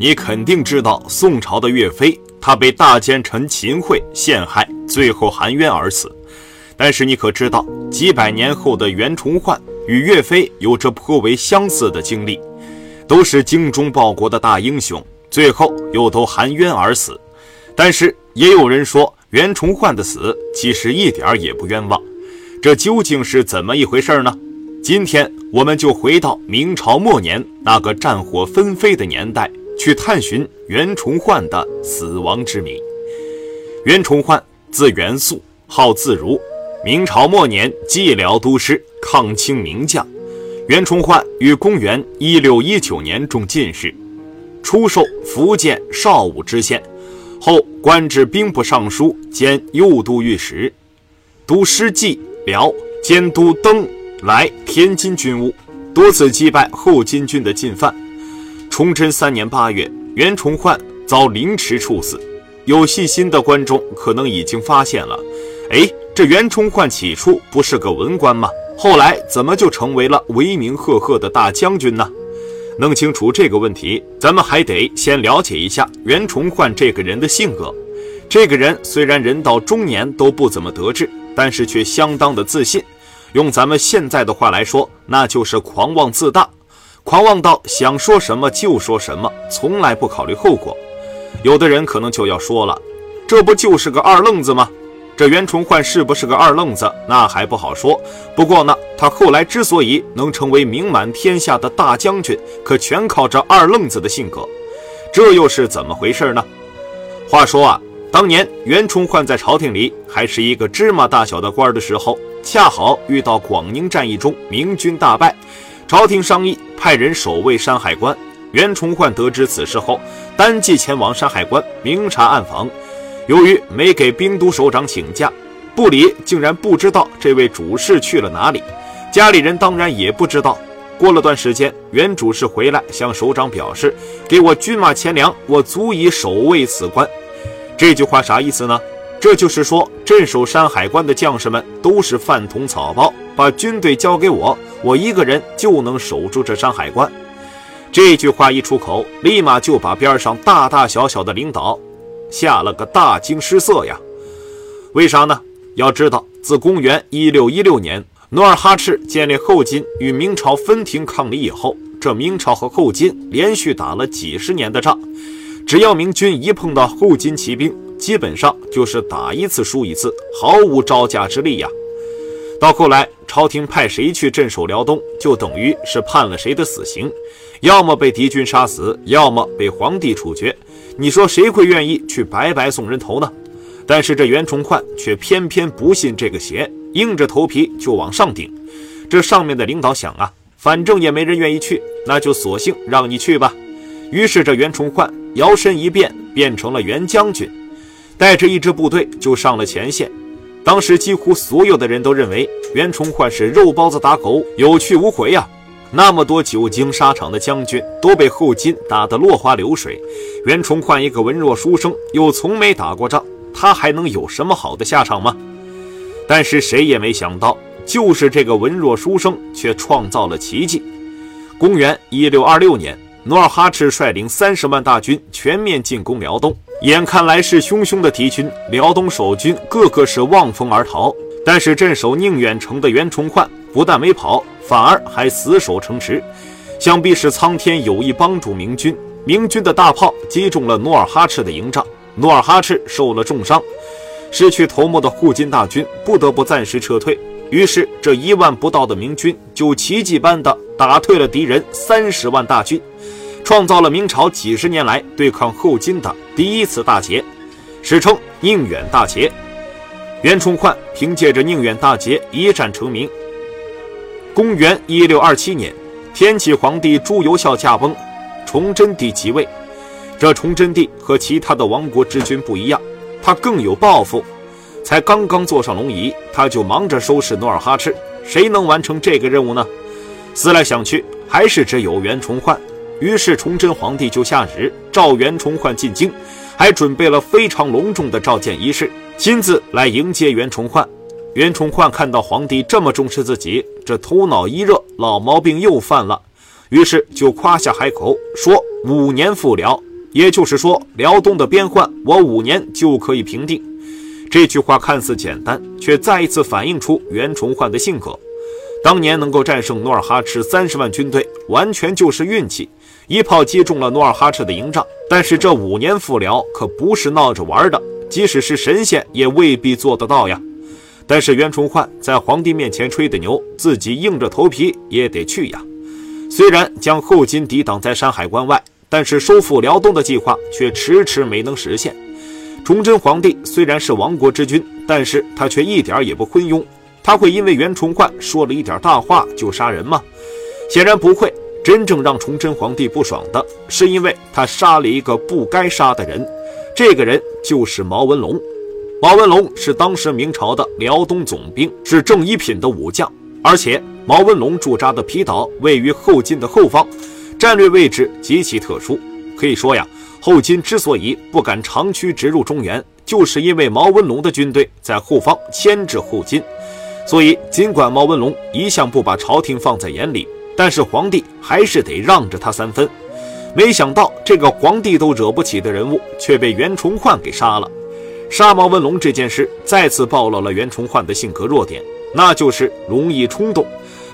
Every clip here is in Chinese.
你肯定知道宋朝的岳飞，他被大奸臣秦桧陷害，最后含冤而死。但是你可知道，几百年后的袁崇焕与岳飞有着颇为相似的经历，都是精忠报国的大英雄，最后又都含冤而死。但是也有人说，袁崇焕的死其实一点儿也不冤枉。这究竟是怎么一回事呢？今天我们就回到明朝末年那个战火纷飞的年代，去探寻袁崇焕的死亡之谜。袁崇焕字元素，号自如。明朝末年，蓟辽都师，抗清名将。袁崇焕于公元一六一九年中进士，初授福建邵武知县，后官至兵部尚书兼右都御史，督师蓟辽，监督登来天津军务，多次击败后金军的进犯。崇祯三年八月，袁崇焕遭凌迟处死。有细心的观众可能已经发现了，哎。这袁崇焕起初不是个文官吗？后来怎么就成为了威名赫赫的大将军呢？弄清楚这个问题，咱们还得先了解一下袁崇焕这个人的性格。这个人虽然人到中年都不怎么得志，但是却相当的自信。用咱们现在的话来说，那就是狂妄自大，狂妄到想说什么就说什么，从来不考虑后果。有的人可能就要说了，这不就是个二愣子吗？这袁崇焕是不是个二愣子，那还不好说。不过呢，他后来之所以能成为名满天下的大将军，可全靠这二愣子的性格。这又是怎么回事呢？话说啊，当年袁崇焕在朝廷里还是一个芝麻大小的官的时候，恰好遇到广宁战役中明军大败，朝廷商议派人守卫山海关。袁崇焕得知此事后，单骑前往山海关明察暗访。由于没给兵都首长请假，部里竟然不知道这位主事去了哪里，家里人当然也不知道。过了段时间，原主事回来向首长表示：“给我军马钱粮，我足以守卫此关。”这句话啥意思呢？这就是说，镇守山海关的将士们都是饭桶草包，把军队交给我，我一个人就能守住这山海关。这句话一出口，立马就把边上大大小小的领导。吓了个大惊失色呀！为啥呢？要知道，自公元一六一六年努尔哈赤建立后金与明朝分庭抗礼以后，这明朝和后金连续打了几十年的仗，只要明军一碰到后金骑兵，基本上就是打一次输一次，毫无招架之力呀。到后来，朝廷派谁去镇守辽东，就等于是判了谁的死刑，要么被敌军杀死，要么被皇帝处决。你说谁会愿意去白白送人头呢？但是这袁崇焕却偏偏不信这个邪，硬着头皮就往上顶。这上面的领导想啊，反正也没人愿意去，那就索性让你去吧。于是这袁崇焕摇身一变，变成了袁将军，带着一支部队就上了前线。当时几乎所有的人都认为袁崇焕是肉包子打狗，有去无回呀。那么多久经沙场的将军都被后金打得落花流水，袁崇焕一个文弱书生，又从没打过仗，他还能有什么好的下场吗？但是谁也没想到，就是这个文弱书生却创造了奇迹。公元一六二六年，努尔哈赤率领三十万大军全面进攻辽东，眼看来势汹汹的敌军，辽东守军个个是望风而逃，但是镇守宁远城的袁崇焕不但没跑。反而还死守城池，想必是苍天有意帮助明军。明军的大炮击中了努尔哈赤的营帐，努尔哈赤受了重伤，失去头目的护金大军不得不暂时撤退。于是，这一万不到的明军就奇迹般的打退了敌人三十万大军，创造了明朝几十年来对抗后金的第一次大捷，史称宁远大捷。袁崇焕凭借着宁远大捷一战成名。公元一六二七年，天启皇帝朱由校驾崩，崇祯帝即位。这崇祯帝和其他的亡国之君不一样，他更有抱负。才刚刚坐上龙椅，他就忙着收拾努尔哈赤。谁能完成这个任务呢？思来想去，还是只有袁崇焕。于是崇祯皇帝就下旨召袁崇焕进京，还准备了非常隆重的召见仪式，亲自来迎接袁崇焕。袁崇焕看到皇帝这么重视自己，这头脑一热，老毛病又犯了，于是就夸下海口说：“五年复辽，也就是说，辽东的边患我五年就可以平定。这句话看似简单，却再一次反映出袁崇焕的性格。当年能够战胜努尔哈赤三十万军队，完全就是运气，一炮击中了努尔哈赤的营帐。但是这五年复辽可不是闹着玩的，即使是神仙也未必做得到呀。但是袁崇焕在皇帝面前吹的牛，自己硬着头皮也得去呀。虽然将后金抵挡在山海关外，但是收复辽东的计划却迟迟没能实现。崇祯皇帝虽然是亡国之君，但是他却一点也不昏庸。他会因为袁崇焕说了一点大话就杀人吗？显然不会。真正让崇祯皇帝不爽的是，因为他杀了一个不该杀的人。这个人就是毛文龙。毛文龙是当时明朝的辽东总兵，是正一品的武将。而且毛文龙驻扎的皮岛位于后金的后方，战略位置极其特殊。可以说呀。后金之所以不敢长驱直入中原，就是因为毛文龙的军队在后方牵制后金。所以，尽管毛文龙一向不把朝廷放在眼里，但是皇帝还是得让着他三分。没想到，这个皇帝都惹不起的人物，却被袁崇焕给杀了。杀毛文龙这件事，再次暴露了袁崇焕的性格弱点，那就是容易冲动，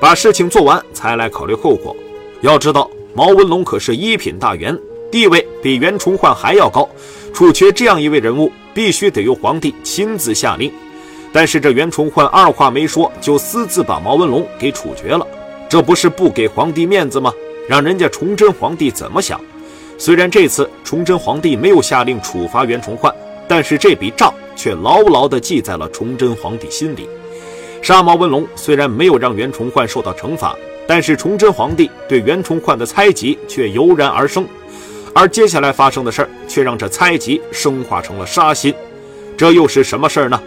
把事情做完才来考虑后果。要知道，毛文龙可是一品大员。地位比袁崇焕还要高，处决这样一位人物，必须得由皇帝亲自下令。但是这袁崇焕二话没说，就私自把毛文龙给处决了，这不是不给皇帝面子吗？让人家崇祯皇帝怎么想？虽然这次崇祯皇帝没有下令处罚袁崇焕，但是这笔账却牢牢地记在了崇祯皇帝心里。杀毛文龙虽然没有让袁崇焕受到惩罚，但是崇祯皇帝对袁崇焕的猜忌却油然而生。而接下来发生的事儿，却让这猜忌升华成了杀心。这又是什么事儿呢？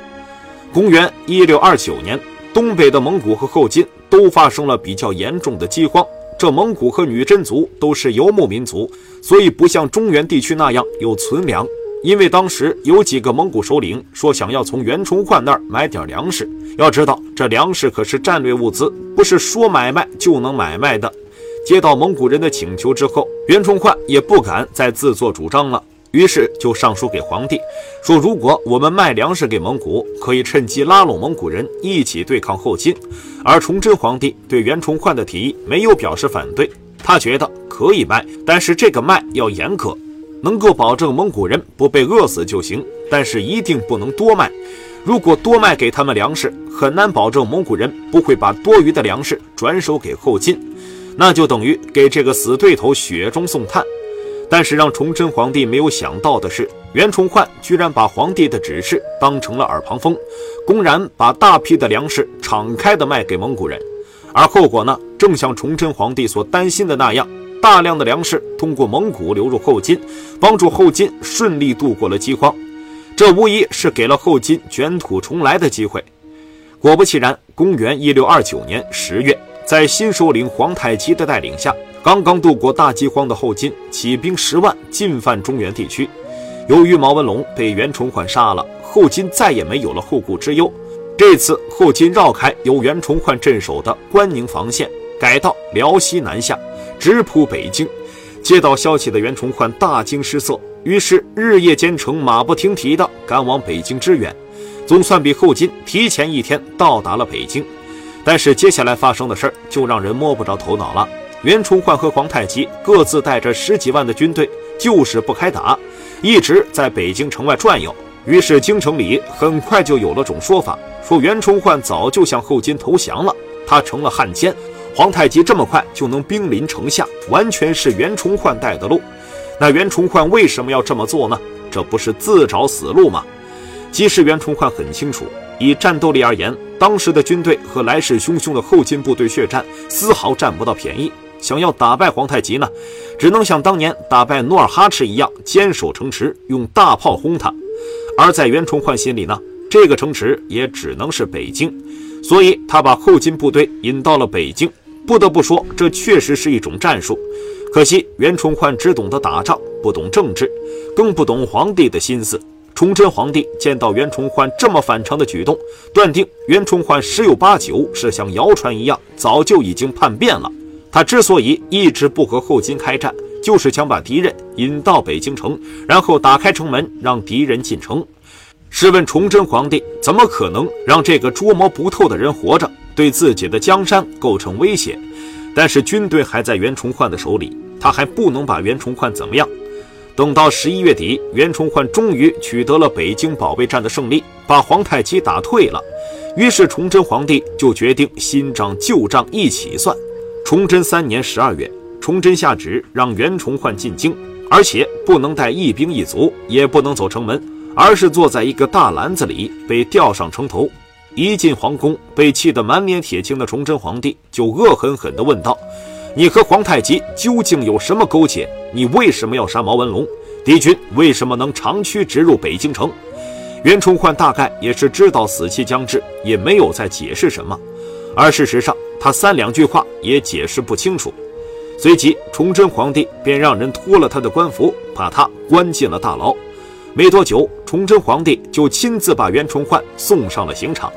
公元一六二九年，东北的蒙古和后金都发生了比较严重的饥荒。这蒙古和女真族都是游牧民族，所以不像中原地区那样有存粮。因为当时有几个蒙古首领说想要从袁崇焕那儿买点粮食。要知道，这粮食可是战略物资，不是说买卖就能买卖的。接到蒙古人的请求之后，袁崇焕也不敢再自作主张了，于是就上书给皇帝，说如果我们卖粮食给蒙古，可以趁机拉拢蒙古人一起对抗后金。而崇祯皇帝对袁崇焕的提议没有表示反对，他觉得可以卖，但是这个卖要严格，能够保证蒙古人不被饿死就行，但是一定不能多卖。如果多卖给他们粮食，很难保证蒙古人不会把多余的粮食转手给后金。那就等于给这个死对头雪中送炭，但是让崇祯皇帝没有想到的是，袁崇焕居然把皇帝的指示当成了耳旁风，公然把大批的粮食敞开的卖给蒙古人，而后果呢，正像崇祯皇帝所担心的那样，大量的粮食通过蒙古流入后金，帮助后金顺利度过了饥荒，这无疑是给了后金卷土重来的机会。果不其然，公元一六二九年十月。在新首领皇太极的带领下，刚刚度过大饥荒的后金起兵十万进犯中原地区。由于毛文龙被袁崇焕杀了，后金再也没有了后顾之忧。这次后金绕开由袁崇焕镇守的关宁防线，改道辽西南下，直扑北京。接到消息的袁崇焕大惊失色，于是日夜兼程，马不停蹄地赶往北京支援，总算比后金提前一天到达了北京。但是接下来发生的事儿就让人摸不着头脑了。袁崇焕和皇太极各自带着十几万的军队，就是不开打，一直在北京城外转悠。于是京城里很快就有了种说法，说袁崇焕早就向后金投降了，他成了汉奸。皇太极这么快就能兵临城下，完全是袁崇焕带的路。那袁崇焕为什么要这么做呢？这不是自找死路吗？即使袁崇焕很清楚。以战斗力而言，当时的军队和来势汹汹的后金部队血战，丝毫占不到便宜。想要打败皇太极呢，只能像当年打败努尔哈赤一样，坚守城池，用大炮轰他。而在袁崇焕心里呢，这个城池也只能是北京，所以他把后金部队引到了北京。不得不说，这确实是一种战术。可惜袁崇焕只懂得打仗，不懂政治，更不懂皇帝的心思。崇祯皇帝见到袁崇焕这么反常的举动，断定袁崇焕十有八九是像谣传一样，早就已经叛变了。他之所以一直不和后金开战，就是想把敌人引到北京城，然后打开城门让敌人进城。试问崇祯皇帝怎么可能让这个捉摸不透的人活着，对自己的江山构成威胁？但是军队还在袁崇焕的手里，他还不能把袁崇焕怎么样。等到十一月底，袁崇焕终于取得了北京保卫战的胜利，把皇太极打退了。于是崇祯皇帝就决定新账旧账一起算。崇祯三年十二月，崇祯下旨让袁崇焕进京，而且不能带一兵一卒，也不能走城门。而是坐在一个大篮子里，被吊上城头。一进皇宫，被气得满脸铁青的崇祯皇帝就恶狠狠地问道：“你和皇太极究竟有什么勾结？你为什么要杀毛文龙？敌军为什么能长驱直入北京城？”袁崇焕大概也是知道死期将至，也没有再解释什么。而事实上，他三两句话也解释不清楚。随即，崇祯皇帝便让人脱了他的官服，把他关进了大牢。没多久，崇祯皇帝就亲自把袁崇焕送上了刑场。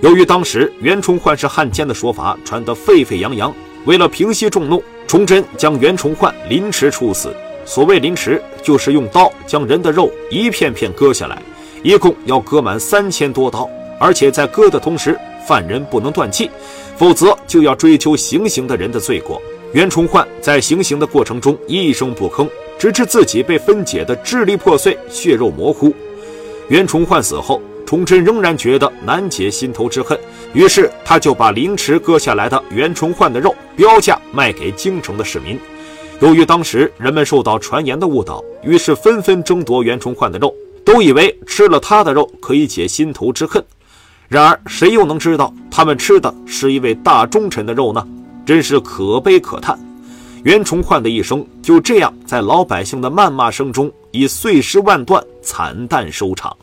由于当时袁崇焕是汉奸的说法传得沸沸扬扬，为了平息众怒，崇祯将袁崇焕凌迟处死。所谓凌迟，就是用刀将人的肉一片片割下来，一共要割满三千多刀，而且在割的同时，犯人不能断气，否则就要追究行刑的人的罪过。袁崇焕在行刑的过程中一声不吭。直至自己被分解的支离破碎、血肉模糊。袁崇焕死后，崇祯仍然觉得难解心头之恨，于是他就把凌迟割下来的袁崇焕的肉标价卖给京城的市民。由于当时人们受到传言的误导，于是纷纷争夺袁崇焕的肉，都以为吃了他的肉可以解心头之恨。然而，谁又能知道他们吃的是一位大忠臣的肉呢？真是可悲可叹。袁崇焕的一生就这样在老百姓的谩骂声中，以碎尸万段惨淡收场。